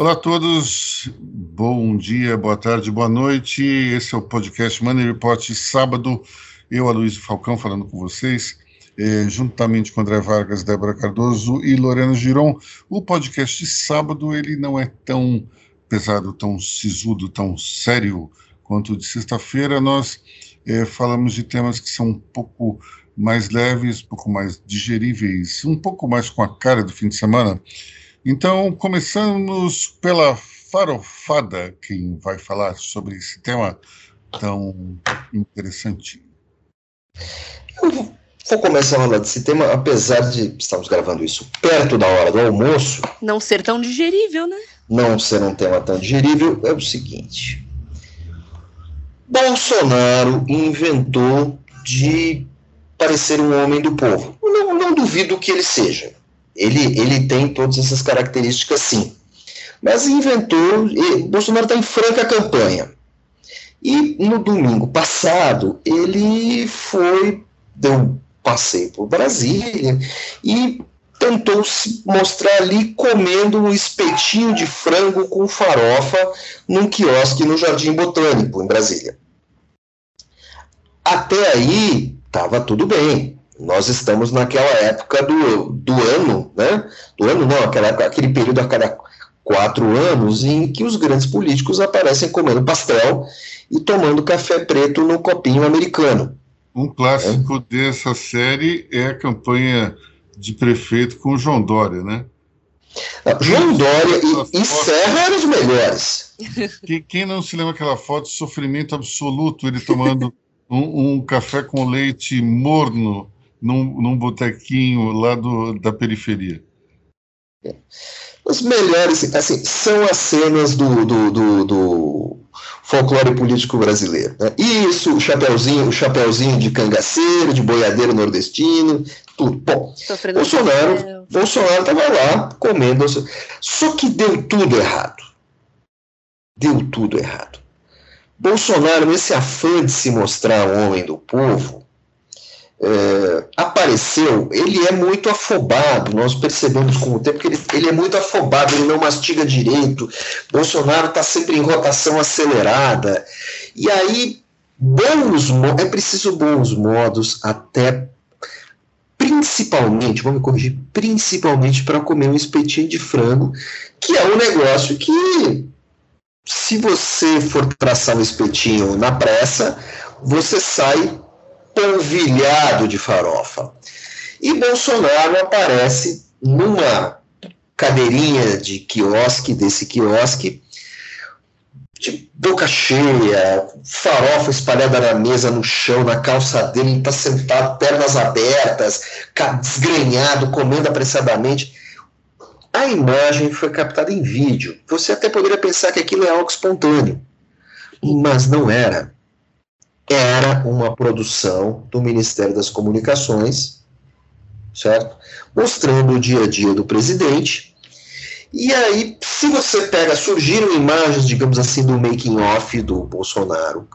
Olá a todos, bom dia, boa tarde, boa noite. Esse é o podcast Money Report sábado. Eu, Aloysio Falcão, falando com vocês, eh, juntamente com André Vargas, Débora Cardoso e Lorena Giron. O podcast de sábado ele não é tão pesado, tão sisudo, tão sério quanto o de sexta-feira. Nós eh, falamos de temas que são um pouco mais leves, um pouco mais digeríveis, um pouco mais com a cara do fim de semana. Então, começamos pela farofada, quem vai falar sobre esse tema tão interessante. Eu vou começar a falar desse tema, apesar de estamos gravando isso perto da hora do almoço. Não ser tão digerível, né? Não ser um tema tão digerível, é o seguinte. Bolsonaro inventou de parecer um homem do povo. Não, não duvido que ele seja. Ele, ele tem todas essas características, sim. Mas inventou. E Bolsonaro está em franca campanha. E no domingo passado, ele foi, deu um passeio por Brasília e tentou se mostrar ali comendo um espetinho de frango com farofa num quiosque no Jardim Botânico, em Brasília. Até aí, estava tudo bem. Nós estamos naquela época do, do ano, né? Do ano não, aquela época, aquele período a cada quatro anos em que os grandes políticos aparecem comendo pastel e tomando café preto no copinho americano. Um clássico é. dessa série é a campanha de prefeito com o João Dória, né? Ah, João Dória e, e Serra eram os melhores. Quem, quem não se lembra aquela foto de sofrimento absoluto, ele tomando um, um café com leite morno num, num botequinho lá do, da periferia. Os melhores, assim, são as cenas do, do, do, do folclore político brasileiro. Né? Isso, o chapeuzinho, o chapeuzinho de cangaceiro, de boiadeiro nordestino, tudo. Bom, Bolsonaro, Bolsonaro estava lá comendo. Só que deu tudo errado. Deu tudo errado. Bolsonaro, nesse afã de se mostrar homem do povo, é, apareceu, ele é muito afobado, nós percebemos com o tempo que ele, ele é muito afobado, ele não mastiga direito, Bolsonaro está sempre em rotação acelerada, e aí bons é preciso bons modos até principalmente, vamos corrigir, principalmente para comer um espetinho de frango, que é um negócio que se você for traçar um espetinho na pressa, você sai polvilhado de farofa. E Bolsonaro aparece numa cadeirinha de quiosque, desse quiosque, de boca cheia, farofa espalhada na mesa, no chão, na calça dele, ele está sentado, pernas abertas, desgrenhado, comendo apressadamente. A imagem foi captada em vídeo. Você até poderia pensar que aquilo é algo espontâneo, mas não era. Era uma produção do Ministério das Comunicações, certo? Mostrando o dia a dia do presidente. E aí, se você pega, surgiram imagens, digamos assim, do making off do Bolsonaro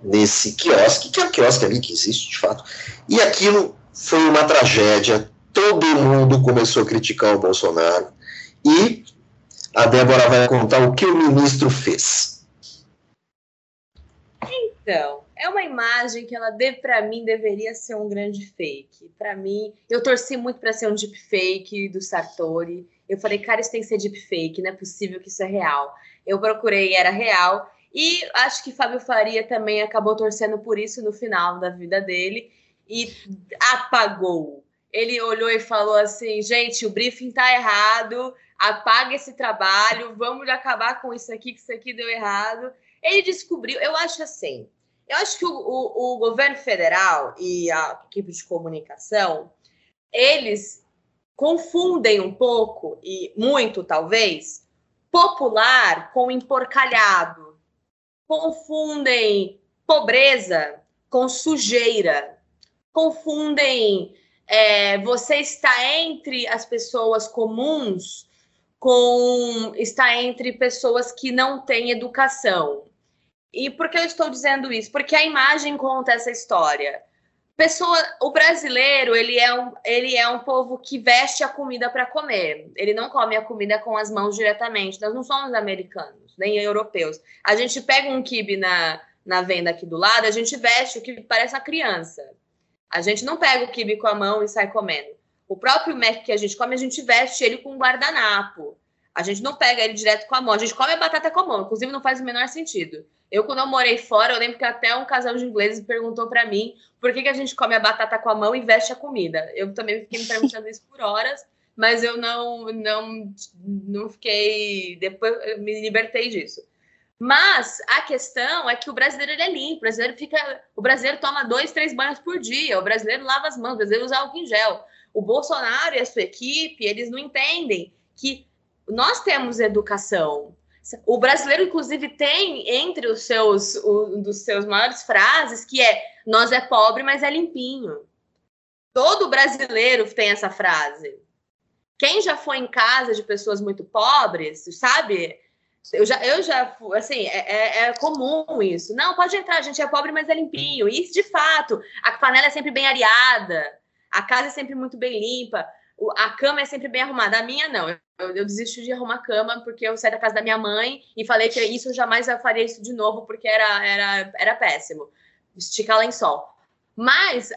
nesse quiosque, que é um quiosque ali que existe de fato. E aquilo foi uma tragédia todo mundo começou a criticar o Bolsonaro e a Débora vai contar o que o ministro fez. Então, é uma imagem que ela, para mim, deveria ser um grande fake. Para mim, eu torci muito para ser um deep fake do Sartori. Eu falei, cara, isso tem que ser deep fake, não é possível que isso é real. Eu procurei, era real. E acho que Fábio Faria também acabou torcendo por isso no final da vida dele e apagou ele olhou e falou assim: gente, o briefing tá errado, apaga esse trabalho, vamos acabar com isso aqui, que isso aqui deu errado. Ele descobriu, eu acho assim, eu acho que o, o, o governo federal e a equipe de comunicação, eles confundem um pouco, e muito talvez, popular com emporcalhado. Confundem pobreza com sujeira. Confundem é, você está entre as pessoas comuns com está entre pessoas que não têm educação. E por que eu estou dizendo isso? Porque a imagem conta essa história. pessoa, o brasileiro, ele é um, ele é um povo que veste a comida para comer. Ele não come a comida com as mãos diretamente. Nós não somos americanos, nem europeus. A gente pega um kibe na, na venda aqui do lado, a gente veste o que parece uma criança. A gente não pega o kibe com a mão e sai comendo. O próprio Mac que a gente come, a gente veste ele com guardanapo. A gente não pega ele direto com a mão. A gente come a batata com a mão. Inclusive, não faz o menor sentido. Eu, quando eu morei fora, eu lembro que até um casal de ingleses perguntou para mim por que, que a gente come a batata com a mão e veste a comida. Eu também fiquei me perguntando isso por horas, mas eu não, não, não fiquei. Depois eu me libertei disso. Mas a questão é que o brasileiro ele é limpo, o brasileiro fica. O brasileiro toma dois, três banhos por dia, o brasileiro lava as mãos, o brasileiro usa álcool em gel. O Bolsonaro e a sua equipe, eles não entendem que nós temos educação. O brasileiro, inclusive, tem entre os seus, um dos seus maiores frases que é nós é pobre, mas é limpinho. Todo brasileiro tem essa frase. Quem já foi em casa de pessoas muito pobres, sabe? Eu já, eu já assim, é, é, é, comum isso. Não, pode entrar, a gente é pobre, mas é limpinho. E de fato, a panela é sempre bem areada, a casa é sempre muito bem limpa a cama é sempre bem arrumada. A minha, não. Eu, eu, desisto de arrumar cama porque eu saí da casa da minha mãe e falei que isso eu jamais faria isso de novo porque era, era, era péssimo. Esticar lençol. Mas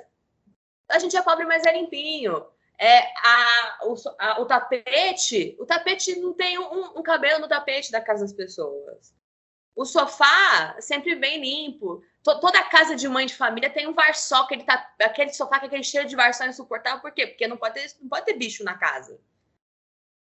a gente é pobre, mas é limpinho. É, a, o, a, o tapete, o tapete não tem um, um cabelo no tapete da casa das pessoas. O sofá sempre bem limpo toda casa de mãe de família tem um varsó que ele tá. Aquele sofá que é aquele cheiro de varsó insuportável. Por quê? Porque não pode ter, não pode ter bicho na casa.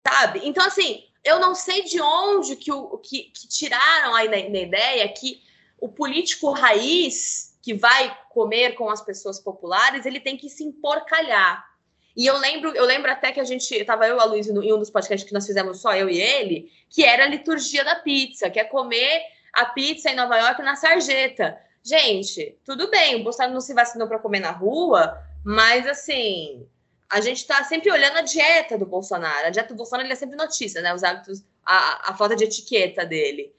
Sabe? Então, assim, eu não sei de onde que, o, que, que tiraram aí na, na ideia que o político raiz que vai comer com as pessoas populares, ele tem que se emporcalhar. E eu lembro, eu lembro até que a gente, estava eu e a Luiz em um dos podcasts que nós fizemos só eu e ele, que era a liturgia da pizza, que é comer a pizza em Nova York na sarjeta. Gente, tudo bem, o Bolsonaro não se vacinou para comer na rua, mas assim, a gente está sempre olhando a dieta do Bolsonaro. A dieta do Bolsonaro é sempre notícia, né? Os hábitos, a, a falta de etiqueta dele.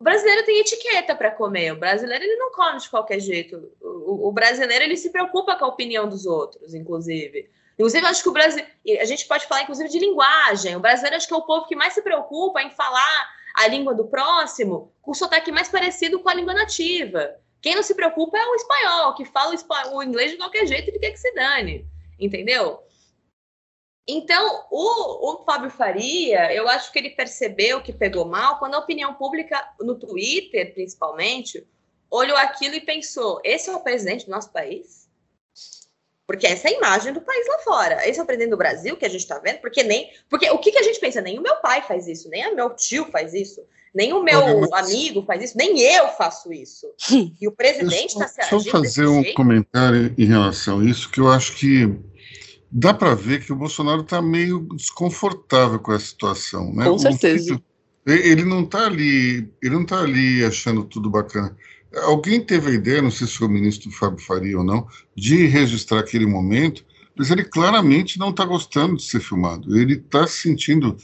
O brasileiro tem etiqueta para comer. O brasileiro ele não come de qualquer jeito. O, o, brasileiro ele se preocupa com a opinião dos outros, inclusive. Inclusive, acho que o Brasil. A gente pode falar, inclusive, de linguagem. O brasileiro acho que é o povo que mais se preocupa em falar a língua do próximo com sotaque mais parecido com a língua nativa. Quem não se preocupa é o espanhol, que fala o, espanhol, o inglês de qualquer jeito e quer que se dane, entendeu? Então, o, o Fábio Faria, eu acho que ele percebeu que pegou mal quando a opinião pública, no Twitter principalmente, olhou aquilo e pensou: esse é o presidente do nosso país? Porque essa é a imagem do país lá fora. Esse é o presidente do Brasil que a gente está vendo, porque nem. Porque o que, que a gente pensa? Nem o meu pai faz isso, nem o meu tio faz isso, nem o meu Olha, amigo faz isso, nem eu faço isso. E o presidente está se agindo. Deixa eu fazer um jeito. comentário em relação a isso, que eu acho que dá para ver que o Bolsonaro está meio desconfortável com a situação. Né? Com certeza. ele não está ali, ele não está ali achando tudo bacana. Alguém teve a ideia, não sei se foi o ministro Fábio Faria ou não, de registrar aquele momento, mas ele claramente não está gostando de ser filmado. Ele está se sentindo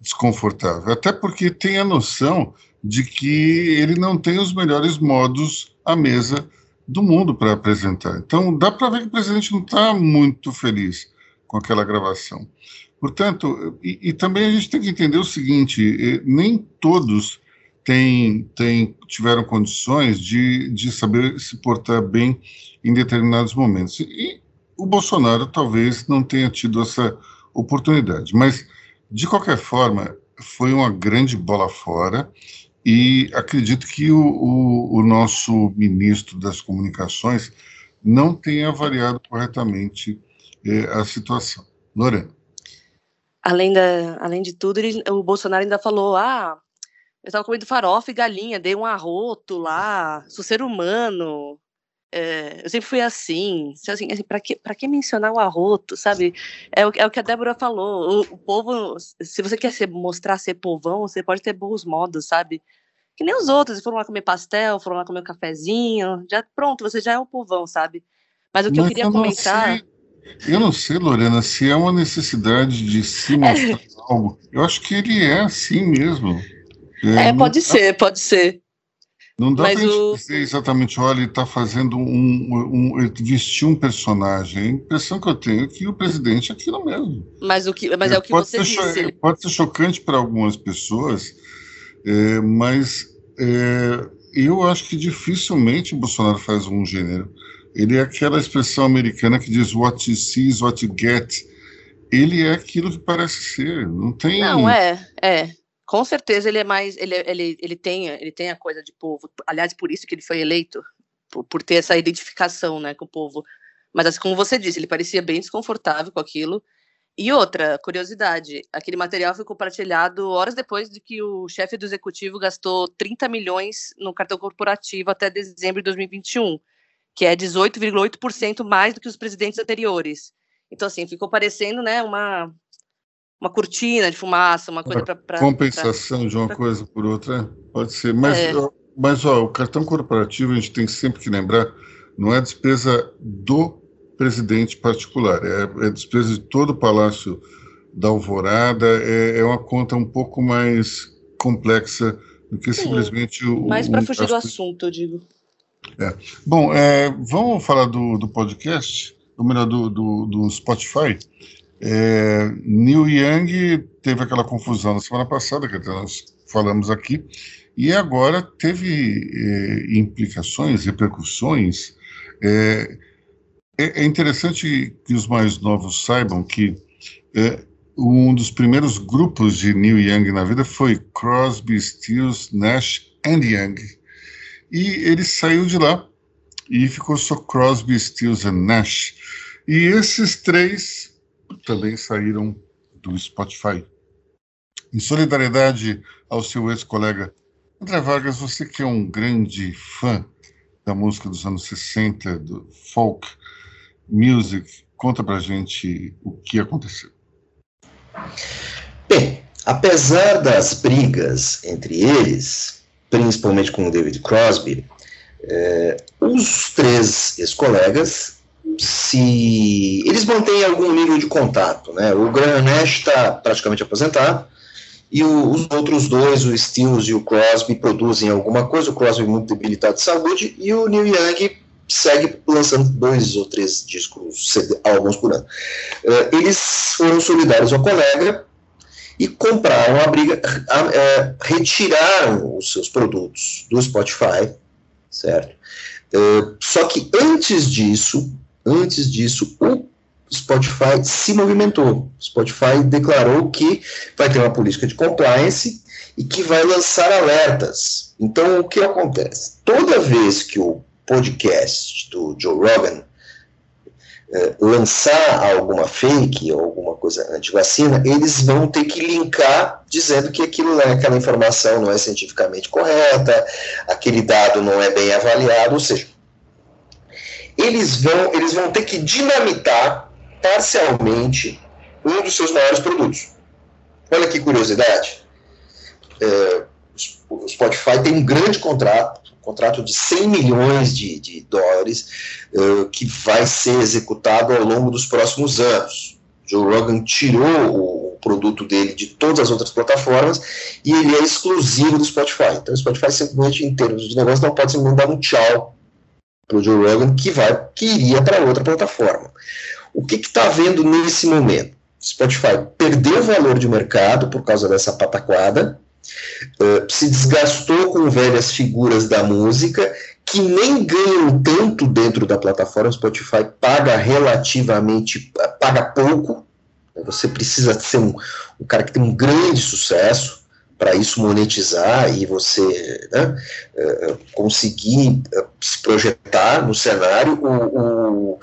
desconfortável, até porque tem a noção de que ele não tem os melhores modos à mesa do mundo para apresentar. Então, dá para ver que o presidente não está muito feliz com aquela gravação. Portanto, e, e, também a gente tem que entender o seguinte: eh, nem todos tem, tem, tiveram condições de, de saber se portar bem em determinados momentos. E o Bolsonaro talvez não tenha tido essa oportunidade. Mas, de qualquer forma, foi uma grande bola fora e acredito que o, o, o nosso ministro das Comunicações não tenha avaliado corretamente eh, a situação. Lorena. Além, da, além de tudo, ele, o Bolsonaro ainda falou: ah, eu tava comendo farofa e galinha, dei um arroto lá, sou ser humano. É, eu sempre fui assim, assim, assim para que, pra que mencionar o arroto, sabe? É o, é o que a Débora falou. O, o, povo, se você quer ser, mostrar ser povão, você pode ter bons modos, sabe? Que nem os outros, foram lá comer pastel, foram lá comer um cafezinho, já pronto, você já é o povão, sabe? Mas o que Mas eu queria eu comentar. Sei, eu não sei, Lorena, se é uma necessidade de se mostrar algo. Eu acho que ele é assim mesmo. É, é pode ser, pode ser. Não dá para o... dizer exatamente, olha, ele está fazendo um, um, vestir um personagem. A impressão que eu tenho é que o presidente é aquilo mesmo. Mas, o que, mas é, o que você disse. Pode ser chocante para algumas pessoas, é, mas é, eu acho que dificilmente o Bolsonaro faz um gênero. Ele é aquela expressão americana que diz what you see is what you get. Ele é aquilo que parece ser. Não tem. Não, é, é com certeza ele é mais, ele, ele, ele, tem, ele tem a coisa de povo, aliás, por isso que ele foi eleito, por, por ter essa identificação, né, com o povo, mas assim, como você disse, ele parecia bem desconfortável com aquilo, e outra, curiosidade, aquele material foi compartilhado horas depois de que o chefe do executivo gastou 30 milhões no cartão corporativo até dezembro de 2021, que é 18,8% mais do que os presidentes anteriores. Então, assim, ficou parecendo, né, uma, uma cortina de fumaça, uma coisa para. Compensação pra, de uma pra... coisa por outra, pode ser. Mas, é. mas ó, o cartão corporativo, a gente tem sempre que lembrar, não é despesa do presidente particular, é, é despesa de todo o Palácio da Alvorada, é, é uma conta um pouco mais complexa do que Sim, simplesmente o. Mais para fugir do assunto, eu digo. É. Bom, é, vamos falar do, do podcast, ou melhor, do, do, do Spotify. É, Neil Young teve aquela confusão na semana passada, que nós falamos aqui, e agora teve é, implicações, repercussões. É, é, é, interessante que os mais novos saibam que é, um dos primeiros grupos de Neil Young na vida foi Crosby, Stills, Nash and Young. E ele saiu de lá e ficou só Crosby, Stills and Nash. E esses três também saíram do Spotify. Em solidariedade ao seu ex-colega André Vargas, você que é um grande fã da música dos anos 60, do folk music, conta pra gente o que aconteceu. Bem, apesar das brigas entre eles, principalmente com o David Crosby, eh, os três ex-colegas se eles mantêm algum nível de contato, né? O Graham está praticamente aposentado e o, os outros dois, o Stills e o Crosby, produzem alguma coisa. O Crosby é muito debilitado de saúde e o Neil Young segue lançando dois ou três discos, álbuns por ano. Uh, eles foram solidários ao colega e compraram a briga, uh, retiraram os seus produtos do Spotify, certo? Uh, só que antes disso, Antes disso, o Spotify se movimentou. O Spotify declarou que vai ter uma política de compliance e que vai lançar alertas. Então, o que acontece? Toda vez que o podcast do Joe Rogan eh, lançar alguma fake ou alguma coisa anti-vacina, eles vão ter que linkar dizendo que aquilo, é, aquela informação não é cientificamente correta, aquele dado não é bem avaliado, ou seja, eles vão, eles vão ter que dinamitar parcialmente um dos seus maiores produtos. Olha que curiosidade. É, o Spotify tem um grande contrato, um contrato de 100 milhões de, de dólares, é, que vai ser executado ao longo dos próximos anos. Joe Rogan tirou o produto dele de todas as outras plataformas e ele é exclusivo do Spotify. Então, o Spotify simplesmente, em termos de negócio, não pode simplesmente dar um tchau para o Joe Rogan, que, vai, que iria para outra plataforma. O que está havendo nesse momento? Spotify perdeu valor de mercado por causa dessa pataquada, uh, se desgastou com velhas figuras da música que nem ganham tanto dentro da plataforma. Spotify paga relativamente, paga pouco. Você precisa ser um, um cara que tem um grande sucesso para isso monetizar e você né, uh, conseguir uh, se projetar no cenário. O, o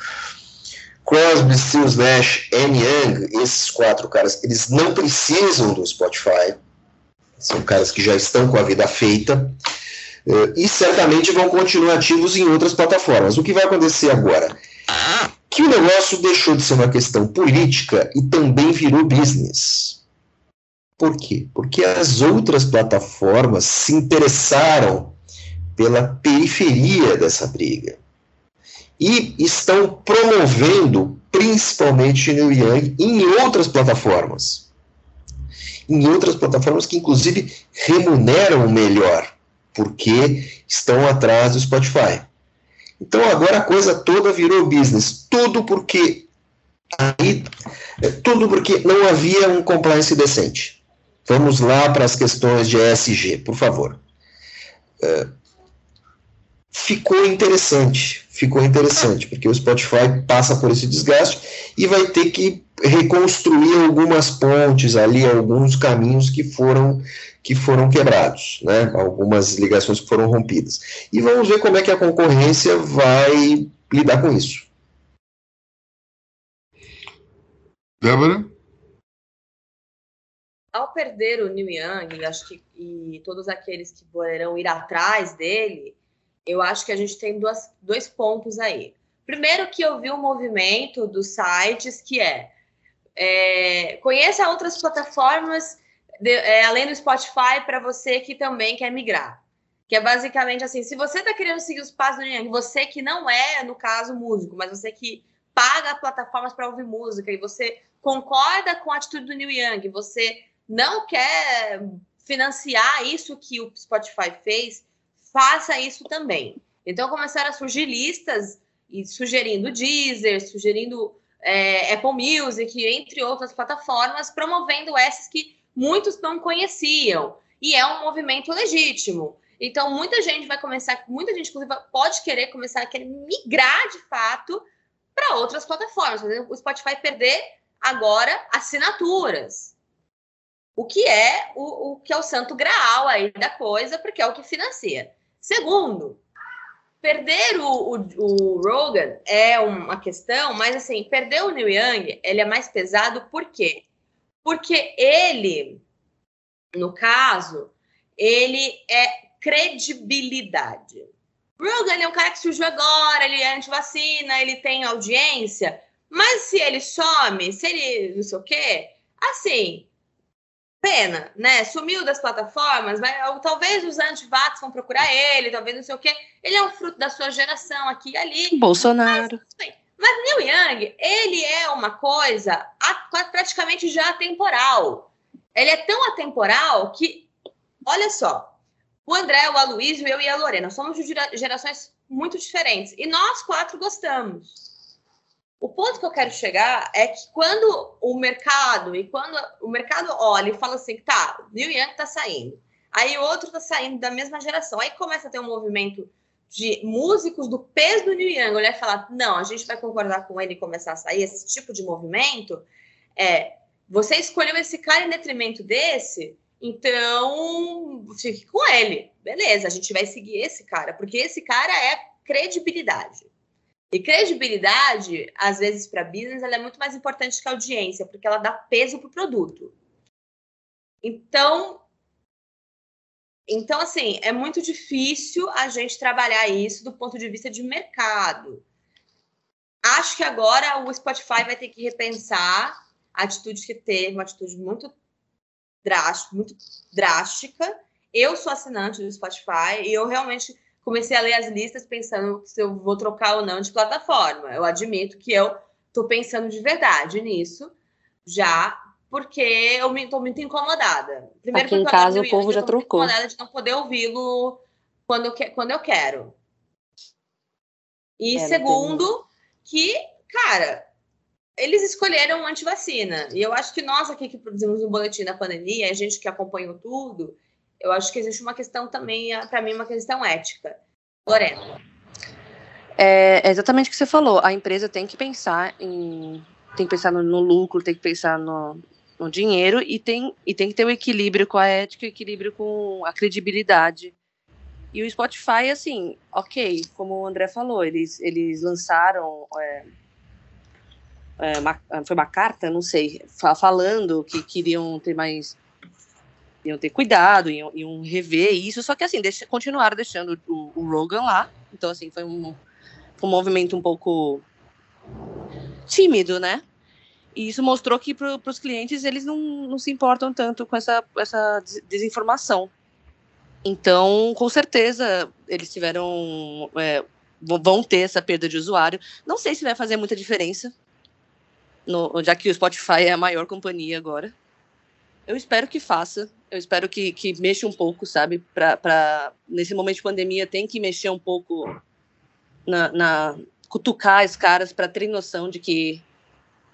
Crosby, Stills, Nash, N. Young, esses quatro caras, eles não precisam do Spotify, são caras que já estão com a vida feita uh, e certamente vão continuar ativos em outras plataformas. O que vai acontecer agora? Que o negócio deixou de ser uma questão política e também virou business. Por quê? Porque as outras plataformas se interessaram pela periferia dessa briga e estão promovendo principalmente New Yang em outras plataformas. Em outras plataformas que, inclusive, remuneram melhor porque estão atrás do Spotify. Então agora a coisa toda virou business. Tudo porque aí, tudo porque não havia um compliance decente. Vamos lá para as questões de ESG, por favor. Uh, ficou interessante, ficou interessante, porque o Spotify passa por esse desgaste e vai ter que reconstruir algumas pontes ali, alguns caminhos que foram que foram quebrados, né? Algumas ligações que foram rompidas. E vamos ver como é que a concorrência vai lidar com isso. Débora? Ao perder o New Young, acho que e todos aqueles que poderão ir atrás dele, eu acho que a gente tem duas, dois pontos aí. Primeiro que eu vi um movimento dos sites que é, é conheça outras plataformas de, é, além do Spotify para você que também quer migrar. Que é basicamente assim, se você está querendo seguir os passos do Yang, você que não é, no caso, músico, mas você que paga plataformas para ouvir música e você concorda com a atitude do New Young, você não quer financiar isso que o Spotify fez, faça isso também. Então começaram a surgir listas e sugerindo Deezer, sugerindo é, Apple Music, entre outras plataformas, promovendo essas que muitos não conheciam. E é um movimento legítimo. Então, muita gente vai começar, muita gente, inclusive, pode querer começar a querer migrar de fato para outras plataformas. O Spotify perder agora assinaturas. O que é o, o que é o santo graal aí da coisa, porque é o que financia. Segundo, perder o, o, o, Rogan é uma questão, mas assim, perder o Neil Young, ele é mais pesado por quê? Porque ele, no caso, ele é credibilidade. Rogan é um cara que surgiu agora, ele é anti-vacina, ele tem audiência, mas se ele some, se ele não sei o quê, assim, pena, né? Sumiu das plataformas, mas talvez os antivax vão procurar ele, talvez não sei o quê. Ele é um fruto da sua geração aqui e ali. Bolsonaro. Mas, mas Neil Young, ele é uma coisa praticamente já atemporal. Ele é tão atemporal que, olha só, o André, o Aloysio, eu e a Lorena somos de gerações muito diferentes. E nós quatro gostamos. O ponto que eu quero chegar é que quando o mercado, e quando o mercado olha e fala assim, tá, o Neil Young tá saindo, aí outro tá saindo da mesma geração, aí começa a ter um movimento de músicos do peso do Neil Young olhar e falar, não, a gente vai concordar com ele e começar a sair, esse tipo de movimento, é, você escolheu esse cara em detrimento desse, então fique com ele. Beleza, a gente vai seguir esse cara, porque esse cara é credibilidade. E credibilidade, às vezes, para business, ela é muito mais importante que a audiência, porque ela dá peso para o produto. Então, então, assim, é muito difícil a gente trabalhar isso do ponto de vista de mercado. Acho que agora o Spotify vai ter que repensar a atitude que teve, uma atitude muito drástica, muito drástica. Eu sou assinante do Spotify e eu realmente comecei a ler as listas pensando se eu vou trocar ou não de plataforma. Eu admito que eu estou pensando de verdade nisso, já, porque eu estou muito incomodada. Primeiro, Aqui em casa o povo já trocou. incomodada de não poder ouvi-lo quando, eu quando eu quero. E é, segundo, que, cara, eles escolheram antivacina. E eu acho que nós aqui que produzimos um boletim da pandemia, a gente que acompanhou tudo, eu acho que existe uma questão também, para mim, uma questão ética. Lorena. É, é exatamente o que você falou. A empresa tem que pensar em. Tem que pensar no, lucro, tem que pensar no, no, dinheiro e tem, e tem que ter o um equilíbrio com a ética, o equilíbrio com a credibilidade. E o Spotify, assim, ok, como o André falou, eles, eles lançaram. É, é, uma, foi uma carta, não sei, falando que queriam ter mais iam ter cuidado, iam, iam rever isso, só que assim, deixa, continuaram deixando o, o Rogan lá, então assim, foi um, um movimento um pouco tímido, né? E isso mostrou que para os clientes eles não, não se importam tanto com essa, essa desinformação. Então, com certeza, eles tiveram. É, vão ter essa perda de usuário. Não sei se vai fazer muita diferença, no, já que o Spotify é a maior companhia agora. Eu espero que faça. Eu espero que, que mexa um pouco, sabe? Pra, pra, nesse momento de pandemia tem que mexer um pouco na, na cutucar as caras para ter noção de que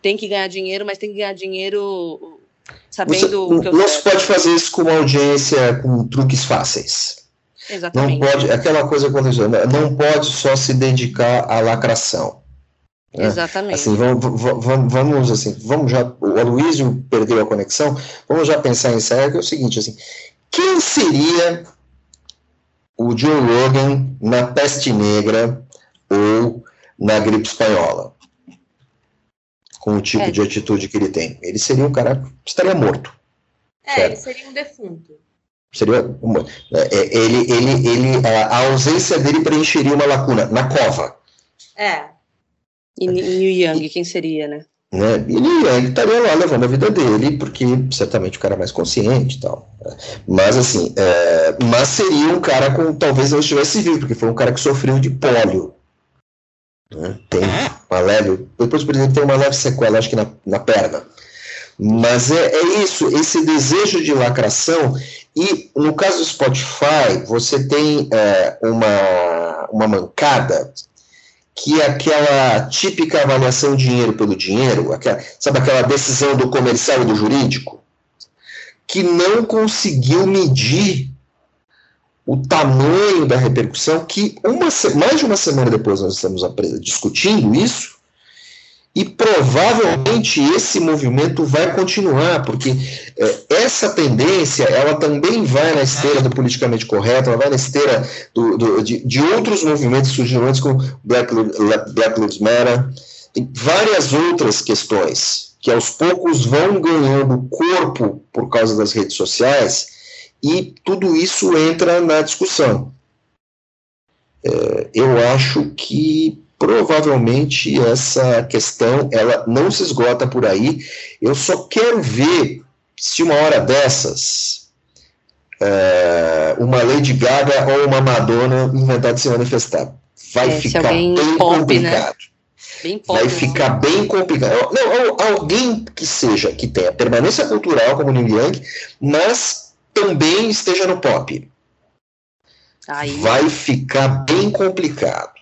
tem que ganhar dinheiro, mas tem que ganhar dinheiro sabendo Você, o que eu Não se pode fazer isso com uma audiência com truques fáceis. Exatamente. Não pode, aquela coisa aconteceu, não pode só se dedicar à lacração. Né? Exatamente. Assim, vamos, vamos, vamos, assim, vamos já, o Aloysio perdeu a conexão, vamos já pensar em sério, que é o seguinte, assim, quem seria o Joe Rogan na peste negra ou na gripe espanhola? Com o tipo é. de atitude que ele tem. Ele seria um cara que estaria morto. É, certo? ele seria um defunto. Seria uma, é, é, ele, ele, ele, a ausência dele preencheria uma lacuna na cova. É. E, o Yang, quem seria, né? né? E o Yang estaria lá levando a vida dele, porque certamente o cara é mais consciente e tal. Mas assim, é, mas seria um cara com talvez não estivesse vivo, porque foi um cara que sofreu de pólio. Né? Tem uma leve. Depois, por exemplo, tem uma leve sequela, acho que na, na perna. Mas é, é isso, esse desejo de lacração e no caso do Spotify, você tem é, uma, uma mancada que é aquela típica avaliação dinheiro pelo dinheiro, aquela, sabe aquela decisão do comercial e do jurídico, que não conseguiu medir o tamanho da repercussão que uma, mais de uma semana depois nós estamos discutindo isso e provavelmente esse movimento vai continuar, porque é, essa tendência ela também vai na esteira do politicamente correto, ela vai na esteira do, do, de, de, outros movimentos surgindo como Black, Black Lives Matter, tem várias outras questões que aos poucos vão ganhando corpo por causa das redes sociais e tudo isso entra na discussão. É, eu acho que provavelmente essa questão ela não se esgota por aí. Eu só quero ver se uma hora dessas é, uma Lady Gaga ou uma Madonna inventar de se manifestar. Vai é, ficar bem pop, né? complicado. Né? Pop, Vai né? ficar bem complicado. Não, alguém que seja, que tenha permanência cultural como Neil Young, mas também esteja no pop. Aí. Vai ficar bem complicado.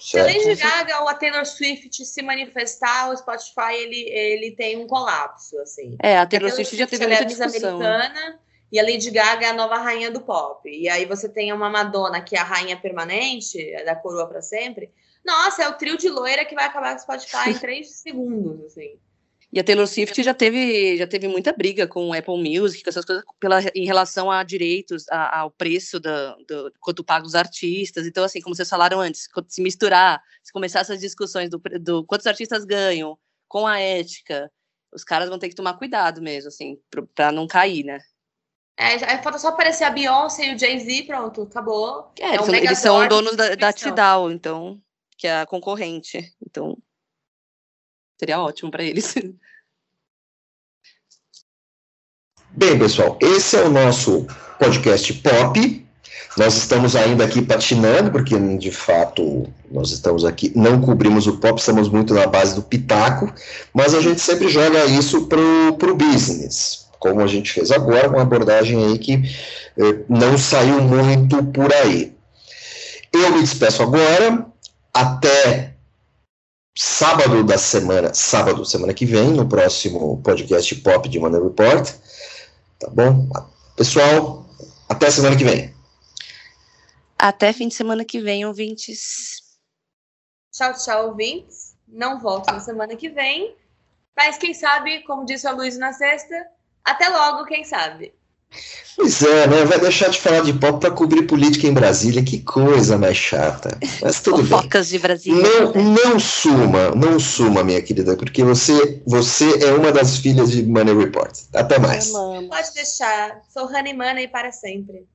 Se a Lady Gaga ou a Taylor Swift se manifestar, o Spotify ele, ele tem um colapso, assim. É, a Taylor, a Taylor Swift, já teve muita é discussão. americana e a Lady Gaga é a nova rainha do pop. E aí você tem uma Madonna que é a rainha permanente, é da coroa para sempre. Nossa, é o trio de loira que vai acabar com o Spotify em três segundos, assim. E a Taylor Swift já teve, já teve muita briga com o Apple Music, com essas coisas, pela, em relação a direitos, a, ao preço da, do, quanto paga os artistas. Então, assim, como vocês falaram antes, se misturar, se começar essas discussões do, do quantos artistas ganham com a ética, os caras vão ter que tomar cuidado mesmo, assim, para não cair, né? É, falta só aparecer a Beyoncé e o Jay-Z, pronto, acabou. É, é um eles, são, donos da, da Tidal, então, que é a concorrente. Então, Seria ótimo para eles. Bem, pessoal, esse é o nosso podcast pop. Nós estamos ainda aqui patinando, porque de fato nós estamos aqui, não cobrimos o pop, estamos muito na base do pitaco, mas a gente sempre joga isso pro, pro business, como a gente fez agora, com uma abordagem aí que eh, não saiu muito por aí. Eu me despeço agora, até sábado da semana, sábado, semana que vem, no próximo podcast Pop de Money Report. Tá bom? Pessoal, até semana que vem. Até fim de semana que vem, ouvintes. Tchau, tchau, ouvintes. Não volto na semana que vem. Mas quem sabe, como disse a Luiz na sexta, até logo, quem sabe. Pois é, né? Vai deixar de falar de pop para cobrir política em Brasília. Que coisa mais chata. Mas tudo Fofocas bem. de Brasília. Não, não suma, não suma, minha querida, porque você, você é uma das filhas de Money Report. Até mais. Pode deixar. Sou Honey Money para sempre.